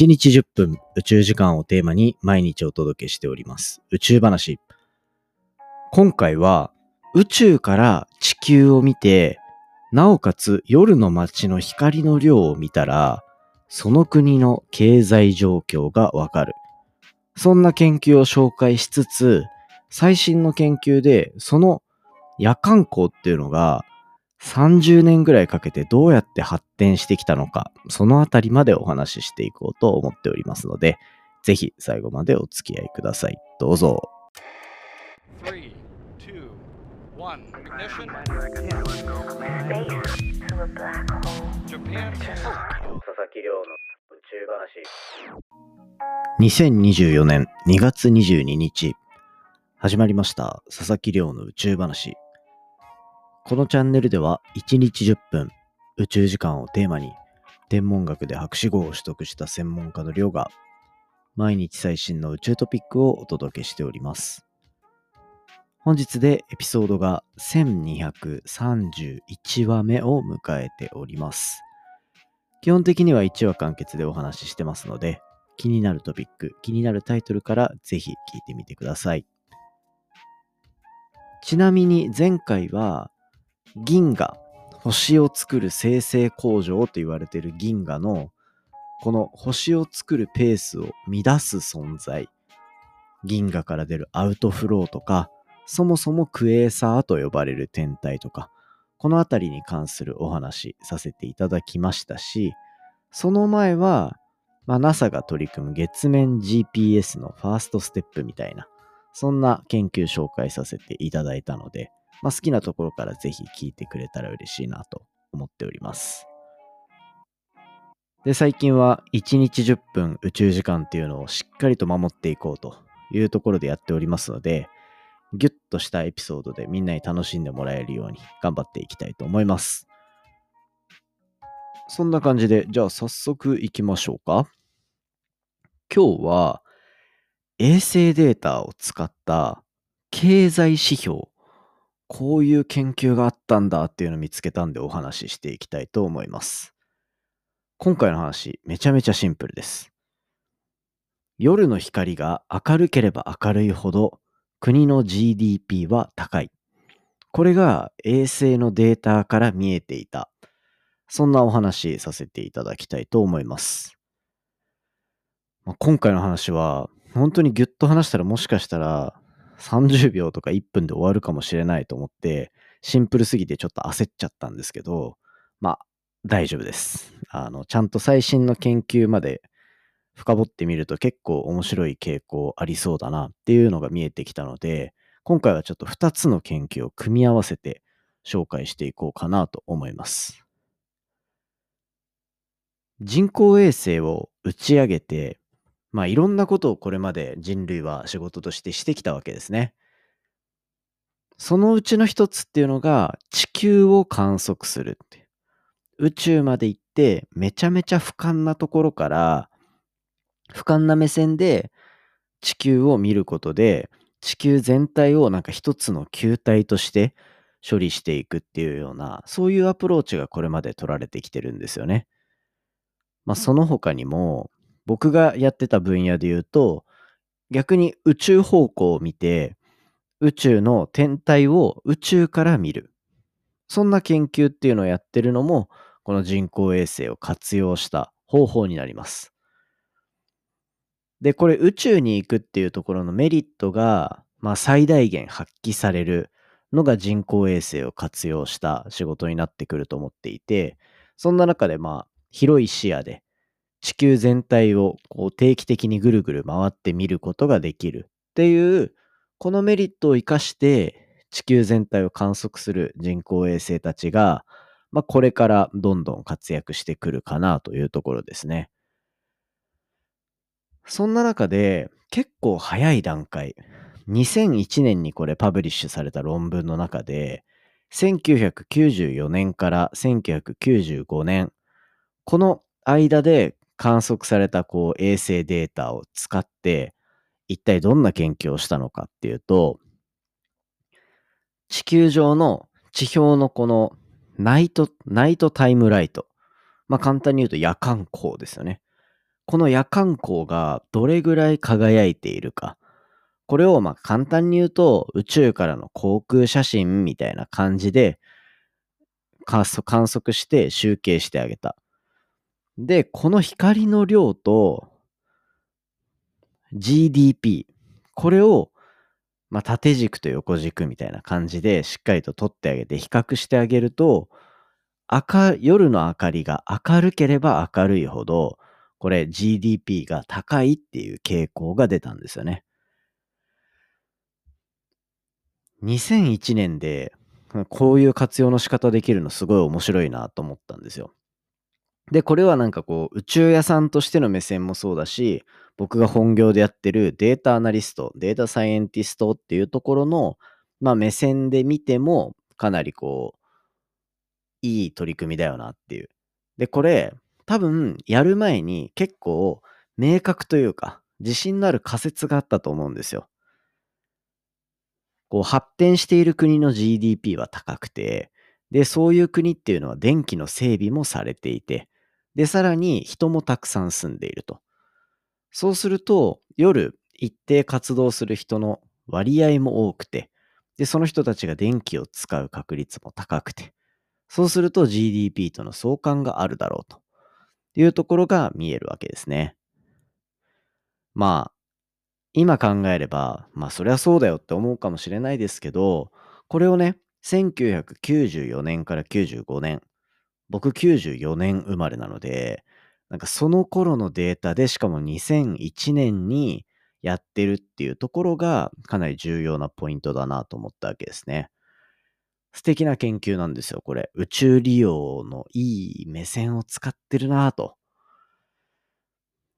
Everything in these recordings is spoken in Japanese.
1日10分宇宙時間をテーマに毎日お届けしております。宇宙話。今回は宇宙から地球を見て、なおかつ夜の街の光の量を見たら、その国の経済状況がわかる。そんな研究を紹介しつつ、最新の研究でその夜間光っていうのが30年ぐらいかけてどうやって発展してきたのか、そのあたりまでお話ししていこうと思っておりますので、ぜひ最後までお付き合いください。どうぞ。Three, two, one. Ignition. Japan. 佐々木亮の宇宙話。2024年2月22日、始まりました佐々木亮の宇宙話。このチャンネルでは1日10分宇宙時間をテーマに天文学で博士号を取得した専門家の亮が毎日最新の宇宙トピックをお届けしております。本日でエピソードが1231話目を迎えております。基本的には1話完結でお話ししてますので、気になるトピック、気になるタイトルからぜひ聞いてみてください。ちなみに前回は銀河、星を作る生成工場と言われている銀河のこの星を作るペースを乱す存在、銀河から出るアウトフローとか、そもそもクエーサーと呼ばれる天体とか、このあたりに関するお話させていただきましたし、その前は、まあ、NASA が取り組む月面 GPS のファーストステップみたいな、そんな研究紹介させていただいたので、まあ、好きなところからぜひ聞いてくれたら嬉しいなと思っております。で、最近は1日10分宇宙時間っていうのをしっかりと守っていこうというところでやっておりますので、ギュッとしたエピソードでみんなに楽しんでもらえるように頑張っていきたいと思います。そんな感じで、じゃあ早速行きましょうか。今日は衛星データを使った経済指標、こういう研究があったんだっていうのを見つけたんでお話ししていきたいと思います。今回の話、めちゃめちゃシンプルです。夜の光が明るければ明るいほど国の GDP は高い。これが衛星のデータから見えていた。そんなお話させていただきたいと思います。まあ、今回の話は、本当にギュッと話したらもしかしたら30秒とか1分で終わるかもしれないと思って、シンプルすぎてちょっと焦っちゃったんですけど、まあ大丈夫です。あの、ちゃんと最新の研究まで深掘ってみると結構面白い傾向ありそうだなっていうのが見えてきたので、今回はちょっと2つの研究を組み合わせて紹介していこうかなと思います。人工衛星を打ち上げて、まあいろんなことをこれまで人類は仕事としてしてきたわけですね。そのうちの一つっていうのが地球を観測するって。宇宙まで行ってめちゃめちゃ俯瞰なところから俯瞰な目線で地球を見ることで地球全体をなんか一つの球体として処理していくっていうようなそういうアプローチがこれまで取られてきてるんですよね。まあその他にも僕がやってた分野で言うと逆に宇宙方向を見て宇宙の天体を宇宙から見る。そんな研究っていうのをやってるのもこの人工衛星を活用した方法になります。で、これ宇宙に行くっていうところのメリットが、まあ最大限発揮されるのが人工衛星を活用した仕事になってくると思っていて、そんな中でまあ広い視野で地球全体をこう定期的にぐるぐる回って見ることができるっていう、このメリットを活かして地球全体を観測する人工衛星たちが、まあ、これからどんどん活躍してくるかなというところですね。そんな中で結構早い段階、2001年にこれパブリッシュされた論文の中で、1994年から1995年、この間で観測されたこう衛星データを使って、一体どんな研究をしたのかっていうと、地球上の地表のこのナイト、ナイトタイムライト。まあ簡単に言うと夜間光ですよね。この夜間光がどれぐらい輝いているか。これをまあ簡単に言うと宇宙からの航空写真みたいな感じで観測して集計してあげた。で、この光の量と GDP、これをまあ、縦軸と横軸みたいな感じでしっかりと取ってあげて比較してあげると、赤、夜の明かりが明るければ明るいほど、これ GDP が高いっていう傾向が出たんですよね。2001年でこういう活用の仕方できるのすごい面白いなと思ったんですよ。で、これはなんかこう宇宙屋さんとしての目線もそうだし、僕が本業でやってるデータアナリスト、データサイエンティストっていうところの、まあ、目線で見ても、かなりこう、いい取り組みだよなっていう。で、これ、多分、やる前に結構、明確というか、自信のある仮説があったと思うんですよ。こう、発展している国の GDP は高くて、で、そういう国っていうのは電気の整備もされていて、で、さらに人もたくさん住んでいると。そうすると、夜一定活動する人の割合も多くて、で、その人たちが電気を使う確率も高くて、そうすると GDP との相関があるだろうというところが見えるわけですね。まあ、今考えれば、まあそりゃそうだよって思うかもしれないですけど、これをね、1994年から95年、僕94年生まれなので、なんかその頃のデータでしかも2001年にやってるっていうところがかなり重要なポイントだなと思ったわけですね。素敵な研究なんですよ、これ。宇宙利用のいい目線を使ってるなと。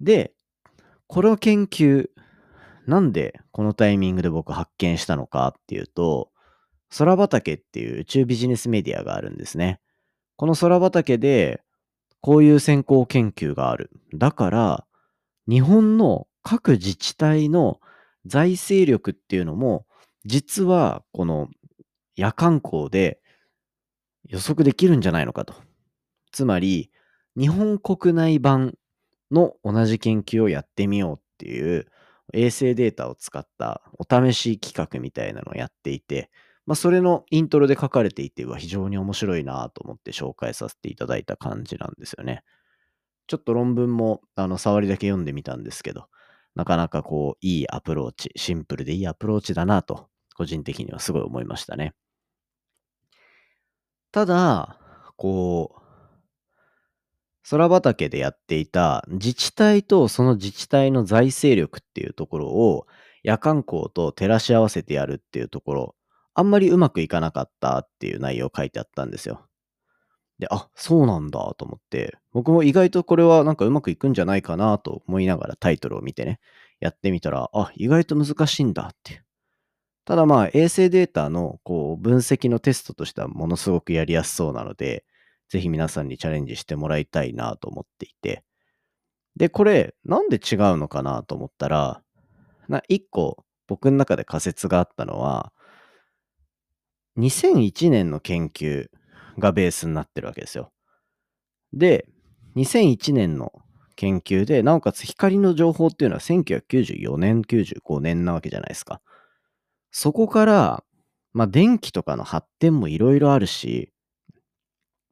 で、この研究、なんでこのタイミングで僕発見したのかっていうと、空畑っていう宇宙ビジネスメディアがあるんですね。この空畑でこういう先行研究がある。だから、日本の各自治体の財政力っていうのも、実はこの夜間光で予測できるんじゃないのかと。つまり、日本国内版の同じ研究をやってみようっていう衛星データを使ったお試し企画みたいなのをやっていて、まあ、それのイントロで書かれていては非常に面白いなと思って紹介させていただいた感じなんですよね。ちょっと論文もあの触りだけ読んでみたんですけど、なかなかこういいアプローチ、シンプルでいいアプローチだなと、個人的にはすごい思いましたね。ただ、こう、空畑でやっていた自治体とその自治体の財政力っていうところを夜間光と照らし合わせてやるっていうところ、あんまりうまくいかなかったっていう内容書いてあったんですよ。で、あ、そうなんだと思って、僕も意外とこれはなんかうまくいくんじゃないかなと思いながらタイトルを見てね、やってみたら、あ、意外と難しいんだっていう。ただまあ、衛星データのこう分析のテストとしてはものすごくやりやすそうなので、ぜひ皆さんにチャレンジしてもらいたいなと思っていて。で、これ、なんで違うのかなと思ったら、な、一個僕の中で仮説があったのは、2001年の研究がベースになってるわけですよ。で、2001年の研究で、なおかつ光の情報っていうのは1994年、95年なわけじゃないですか。そこから、まあ、電気とかの発展もいろいろあるし、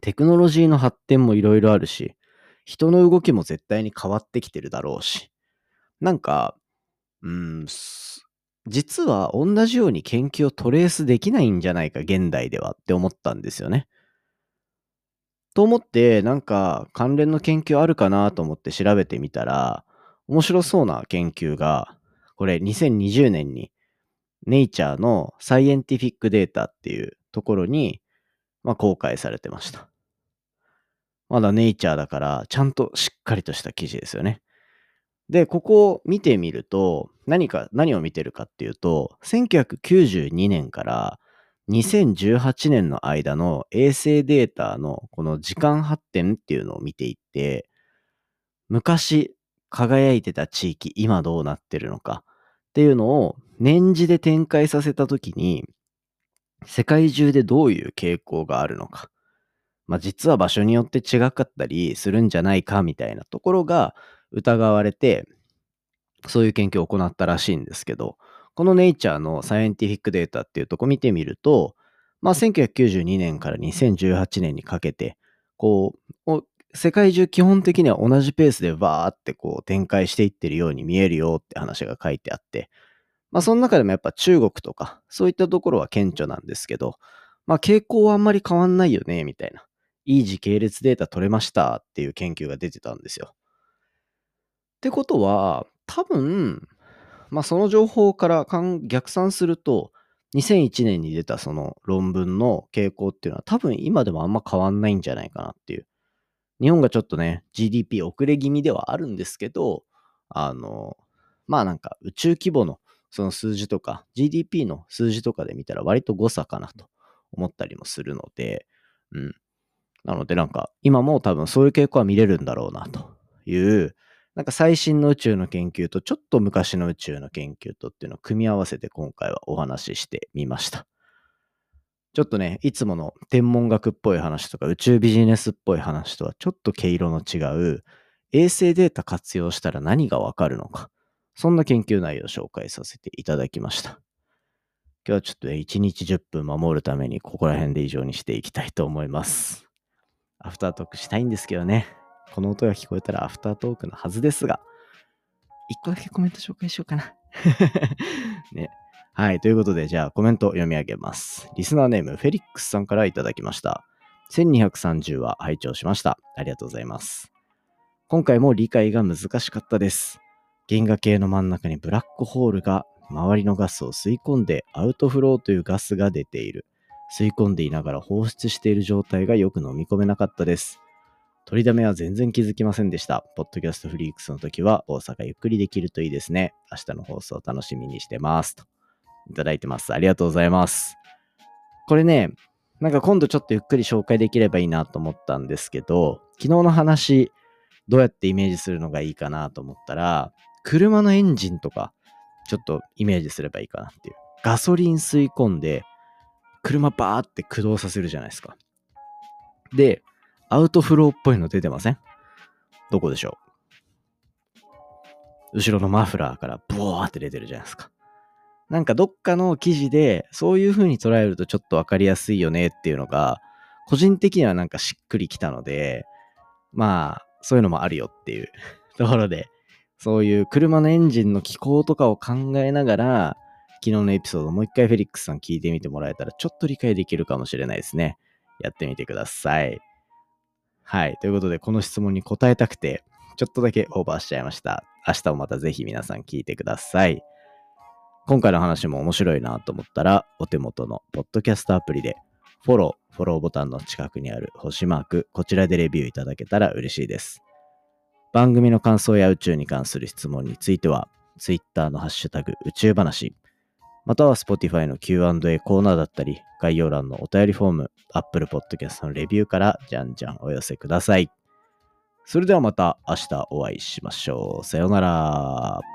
テクノロジーの発展もいろいろあるし、人の動きも絶対に変わってきてるだろうし、なんか、うん、実は同じように研究をトレースできないんじゃないか、現代ではって思ったんですよね。と思って、なんか関連の研究あるかなと思って調べてみたら、面白そうな研究が、これ2020年にネイチャーのサイエンティフィックデータっていうところに、まあ、公開されてました。まだネイチャーだから、ちゃんとしっかりとした記事ですよね。で、ここを見てみると、何か、何を見てるかっていうと、1992年から2018年の間の衛星データのこの時間発展っていうのを見ていって、昔輝いてた地域、今どうなってるのかっていうのを年次で展開させたときに、世界中でどういう傾向があるのか。まあ実は場所によって違かったりするんじゃないかみたいなところが疑われて、そういう研究を行ったらしいんですけど、このネイチャーのサイエンティフィックデータっていうとこ見てみると、まあ、1992年から2018年にかけて、こう、世界中基本的には同じペースでバーってこう展開していってるように見えるよって話が書いてあって、まあその中でもやっぱ中国とかそういったところは顕著なんですけど、まあ傾向はあんまり変わんないよね、みたいな。いい時系列データ取れましたっていう研究が出てたんですよ。ってことは、多分、まあその情報から逆算すると、2001年に出たその論文の傾向っていうのは多分今でもあんま変わんないんじゃないかなっていう。日本がちょっとね、GDP 遅れ気味ではあるんですけど、あの、まあなんか宇宙規模のその数字とか、GDP の数字とかで見たら割と誤差かなと思ったりもするので、うん。なのでなんか今も多分そういう傾向は見れるんだろうなという、なんか最新の宇宙の研究とちょっと昔の宇宙の研究とっていうのを組み合わせて今回はお話ししてみました。ちょっとね、いつもの天文学っぽい話とか宇宙ビジネスっぽい話とはちょっと毛色の違う衛星データ活用したら何がわかるのか。そんな研究内容を紹介させていただきました。今日はちょっとね、1日10分守るためにここら辺で以上にしていきたいと思います。アフタートークしたいんですけどね。この音が聞こえたらアフタートークのはずですが、一個だけコメント紹介しようかな。ね。はい。ということで、じゃあコメント読み上げます。リスナーネーム、フェリックスさんからいただきました。1230話拝聴しました。ありがとうございます。今回も理解が難しかったです。銀河系の真ん中にブラックホールが周りのガスを吸い込んでアウトフローというガスが出ている。吸い込んでいながら放出している状態がよく飲み込めなかったです。取りだめは全然気づきませんでした。ポッドキャストフリークスの時は大阪ゆっくりできるといいですね。明日の放送楽しみにしてます。といただいてます。ありがとうございます。これね、なんか今度ちょっとゆっくり紹介できればいいなと思ったんですけど、昨日の話、どうやってイメージするのがいいかなと思ったら、車のエンジンとか、ちょっとイメージすればいいかなっていう。ガソリン吸い込んで、車バーって駆動させるじゃないですか。で、アウトフローっぽいの出てません？どこでしょう？後ろのマフラーからブワーって出てるじゃないですか。なんかどっかの記事でそういう風に捉えるとちょっとわかりやすいよねっていうのが個人的にはなんかしっくりきたのでまあそういうのもあるよっていう ところでそういう車のエンジンの気候とかを考えながら昨日のエピソードもう一回フェリックスさん聞いてみてもらえたらちょっと理解できるかもしれないですね。やってみてください。はい。ということで、この質問に答えたくて、ちょっとだけオーバーしちゃいました。明日もまたぜひ皆さん聞いてください。今回の話も面白いなと思ったら、お手元のポッドキャストアプリで、フォロー、フォローボタンの近くにある星マーク、こちらでレビューいただけたら嬉しいです。番組の感想や宇宙に関する質問については、Twitter のハッシュタグ宇宙話、または Spotify の Q&A コーナーだったり、概要欄のお便りフォーム、Apple Podcast のレビューからじゃんじゃんお寄せください。それではまた明日お会いしましょう。さようなら。